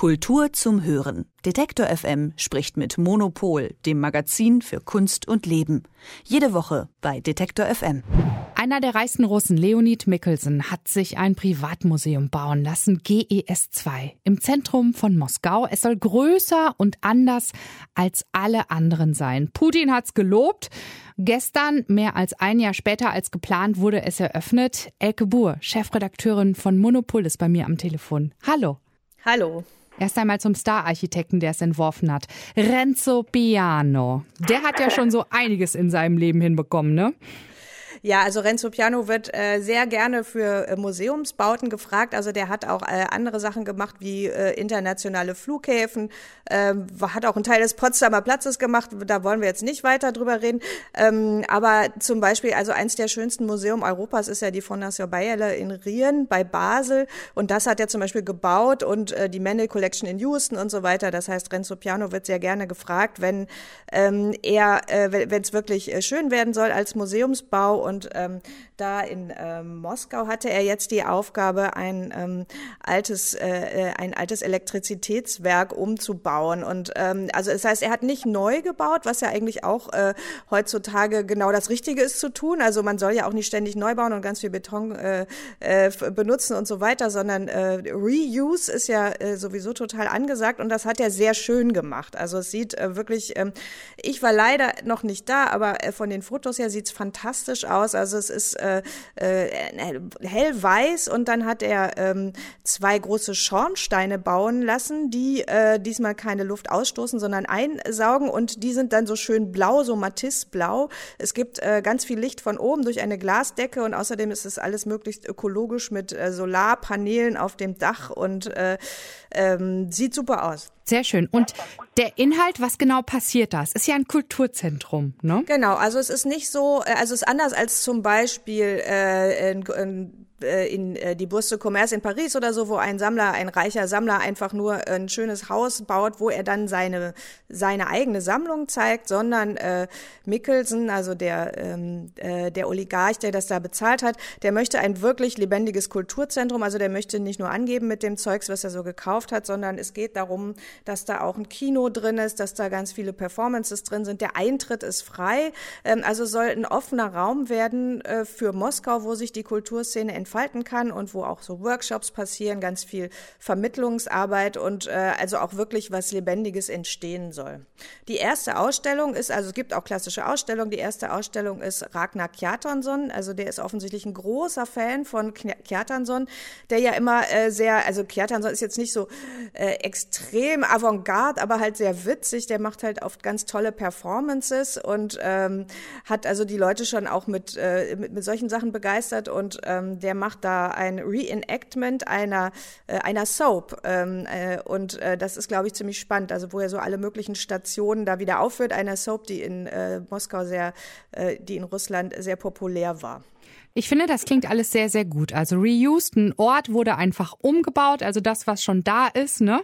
Kultur zum Hören. Detektor FM spricht mit Monopol, dem Magazin für Kunst und Leben. Jede Woche bei Detektor FM. Einer der reichsten Russen, Leonid Mikkelsen, hat sich ein Privatmuseum bauen lassen, GES2, im Zentrum von Moskau. Es soll größer und anders als alle anderen sein. Putin hat's gelobt. Gestern, mehr als ein Jahr später als geplant, wurde es eröffnet. Elke Buhr, Chefredakteurin von Monopol, ist bei mir am Telefon. Hallo. Hallo. Erst einmal zum Star-Architekten, der es entworfen hat. Renzo Piano. Der hat ja schon so einiges in seinem Leben hinbekommen, ne? Ja, also Renzo Piano wird äh, sehr gerne für äh, Museumsbauten gefragt. Also der hat auch äh, andere Sachen gemacht wie äh, internationale Flughäfen, ähm, hat auch einen Teil des Potsdamer Platzes gemacht. Da wollen wir jetzt nicht weiter drüber reden. Ähm, aber zum Beispiel, also eins der schönsten Museum Europas ist ja die Fondation Bayerle in Rien bei Basel. Und das hat er zum Beispiel gebaut und äh, die Mendel Collection in Houston und so weiter. Das heißt, Renzo Piano wird sehr gerne gefragt, wenn ähm, er, äh, wenn es wirklich äh, schön werden soll als Museumsbau und ähm, da in ähm, Moskau hatte er jetzt die Aufgabe, ein ähm, altes, äh, äh, ein altes Elektrizitätswerk umzubauen. Und ähm, also das heißt, er hat nicht neu gebaut, was ja eigentlich auch äh, heutzutage genau das Richtige ist zu tun. Also man soll ja auch nicht ständig neu bauen und ganz viel Beton äh, äh, benutzen und so weiter, sondern äh, Reuse ist ja äh, sowieso total angesagt und das hat er sehr schön gemacht. Also es sieht äh, wirklich, äh, ich war leider noch nicht da, aber äh, von den Fotos her sieht's fantastisch aus aus. Also es ist äh, äh, hellweiß und dann hat er ähm, zwei große Schornsteine bauen lassen, die äh, diesmal keine Luft ausstoßen, sondern einsaugen und die sind dann so schön blau, so Matisse-blau. Es gibt äh, ganz viel Licht von oben durch eine Glasdecke und außerdem ist es alles möglichst ökologisch mit äh, Solarpanelen auf dem Dach und äh, ähm, sieht super aus. Sehr schön. Und der Inhalt, was genau passiert da? Es ist ja ein Kulturzentrum, ne? Genau, also es ist nicht so, äh, also es ist anders als zum Beispiel äh, in, in äh, in äh, die Bourse de Commerce in Paris oder so, wo ein Sammler, ein reicher Sammler einfach nur ein schönes Haus baut, wo er dann seine seine eigene Sammlung zeigt, sondern äh, Mickelson, also der ähm, äh, der Oligarch, der das da bezahlt hat, der möchte ein wirklich lebendiges Kulturzentrum, also der möchte nicht nur angeben mit dem Zeugs, was er so gekauft hat, sondern es geht darum, dass da auch ein Kino drin ist, dass da ganz viele Performances drin sind. Der Eintritt ist frei, ähm, also soll ein offener Raum werden äh, für Moskau, wo sich die Kulturszene entfaltet entfalten kann und wo auch so Workshops passieren, ganz viel Vermittlungsarbeit und äh, also auch wirklich was Lebendiges entstehen soll. Die erste Ausstellung ist, also es gibt auch klassische Ausstellungen, die erste Ausstellung ist Ragnar Kjartansson, also der ist offensichtlich ein großer Fan von Kjartansson, der ja immer äh, sehr, also Kjartansson ist jetzt nicht so äh, extrem avantgarde, aber halt sehr witzig, der macht halt oft ganz tolle Performances und ähm, hat also die Leute schon auch mit, äh, mit, mit solchen Sachen begeistert und ähm, der macht da ein Reenactment einer, äh, einer Soap. Ähm, äh, und äh, das ist, glaube ich, ziemlich spannend. Also wo er so alle möglichen Stationen da wieder aufführt. Einer Soap, die in äh, Moskau sehr, äh, die in Russland sehr populär war. Ich finde, das klingt alles sehr, sehr gut. Also reused, ein Ort wurde einfach umgebaut, also das, was schon da ist, ne?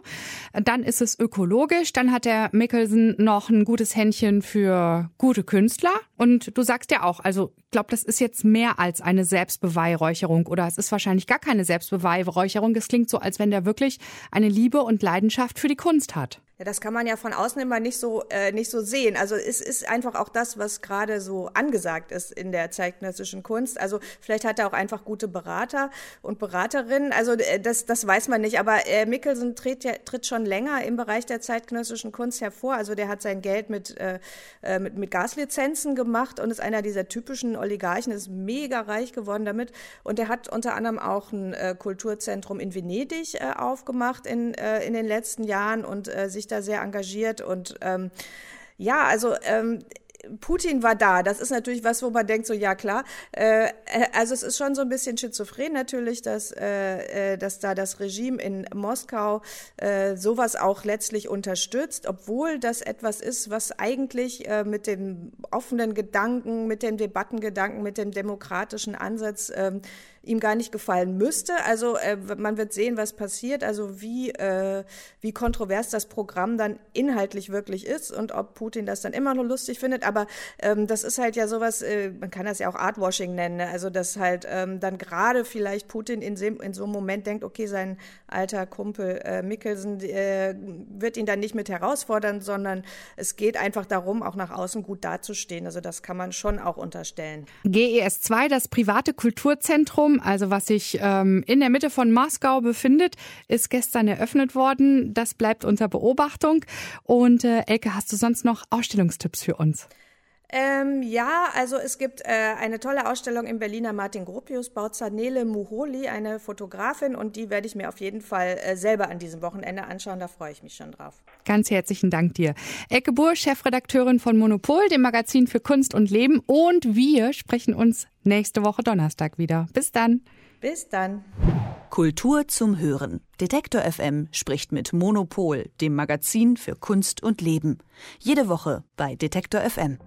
Dann ist es ökologisch, dann hat der Mickelson noch ein gutes Händchen für gute Künstler. Und du sagst ja auch, also ich glaube, das ist jetzt mehr als eine Selbstbeweihräucherung oder es ist wahrscheinlich gar keine Selbstbeweihräucherung. Es klingt so, als wenn der wirklich eine Liebe und Leidenschaft für die Kunst hat. Ja, das kann man ja von außen immer nicht so äh, nicht so sehen. Also es ist einfach auch das, was gerade so angesagt ist in der zeitgenössischen Kunst. Also vielleicht hat er auch einfach gute Berater und Beraterinnen. Also äh, das das weiß man nicht. Aber äh, Mickelson tritt ja, tritt schon länger im Bereich der zeitgenössischen Kunst hervor. Also der hat sein Geld mit äh, äh mit, mit Gaslizenzen gemacht und ist einer dieser typischen Oligarchen. Ist mega reich geworden damit. Und er hat unter anderem auch ein äh, Kulturzentrum in Venedig äh, aufgemacht in äh, in den letzten Jahren und äh, sich sich da sehr engagiert und ähm, ja, also ähm, Putin war da. Das ist natürlich was, wo man denkt, so ja klar. Äh, also es ist schon so ein bisschen schizophren natürlich, dass, äh, äh, dass da das Regime in Moskau äh, sowas auch letztlich unterstützt, obwohl das etwas ist, was eigentlich äh, mit dem offenen Gedanken, mit dem Debattengedanken, mit dem demokratischen Ansatz ähm, ihm gar nicht gefallen müsste. Also äh, man wird sehen, was passiert, also wie, äh, wie kontrovers das Programm dann inhaltlich wirklich ist und ob Putin das dann immer noch lustig findet. Aber ähm, das ist halt ja sowas, äh, man kann das ja auch Artwashing nennen, ne? also dass halt ähm, dann gerade vielleicht Putin in, in so einem Moment denkt, okay, sein alter Kumpel äh, Mickelsen äh, wird ihn dann nicht mit herausfordern, sondern es geht einfach darum, auch nach außen gut dazustehen. Also das kann man schon auch unterstellen. GES 2, das private Kulturzentrum, also was sich ähm, in der Mitte von Moskau befindet, ist gestern eröffnet worden. Das bleibt unter Beobachtung. Und äh, Elke, hast du sonst noch Ausstellungstipps für uns? Ähm, ja, also es gibt äh, eine tolle Ausstellung im Berliner Martin Gropius Bauzer Nele Muholi, eine Fotografin, und die werde ich mir auf jeden Fall äh, selber an diesem Wochenende anschauen. Da freue ich mich schon drauf. Ganz herzlichen Dank dir. Ecke Buhr, Chefredakteurin von Monopol, dem Magazin für Kunst und Leben. Und wir sprechen uns nächste Woche Donnerstag wieder. Bis dann. Bis dann. Kultur zum Hören. Detektor FM spricht mit Monopol, dem Magazin für Kunst und Leben. Jede Woche bei Detektor FM.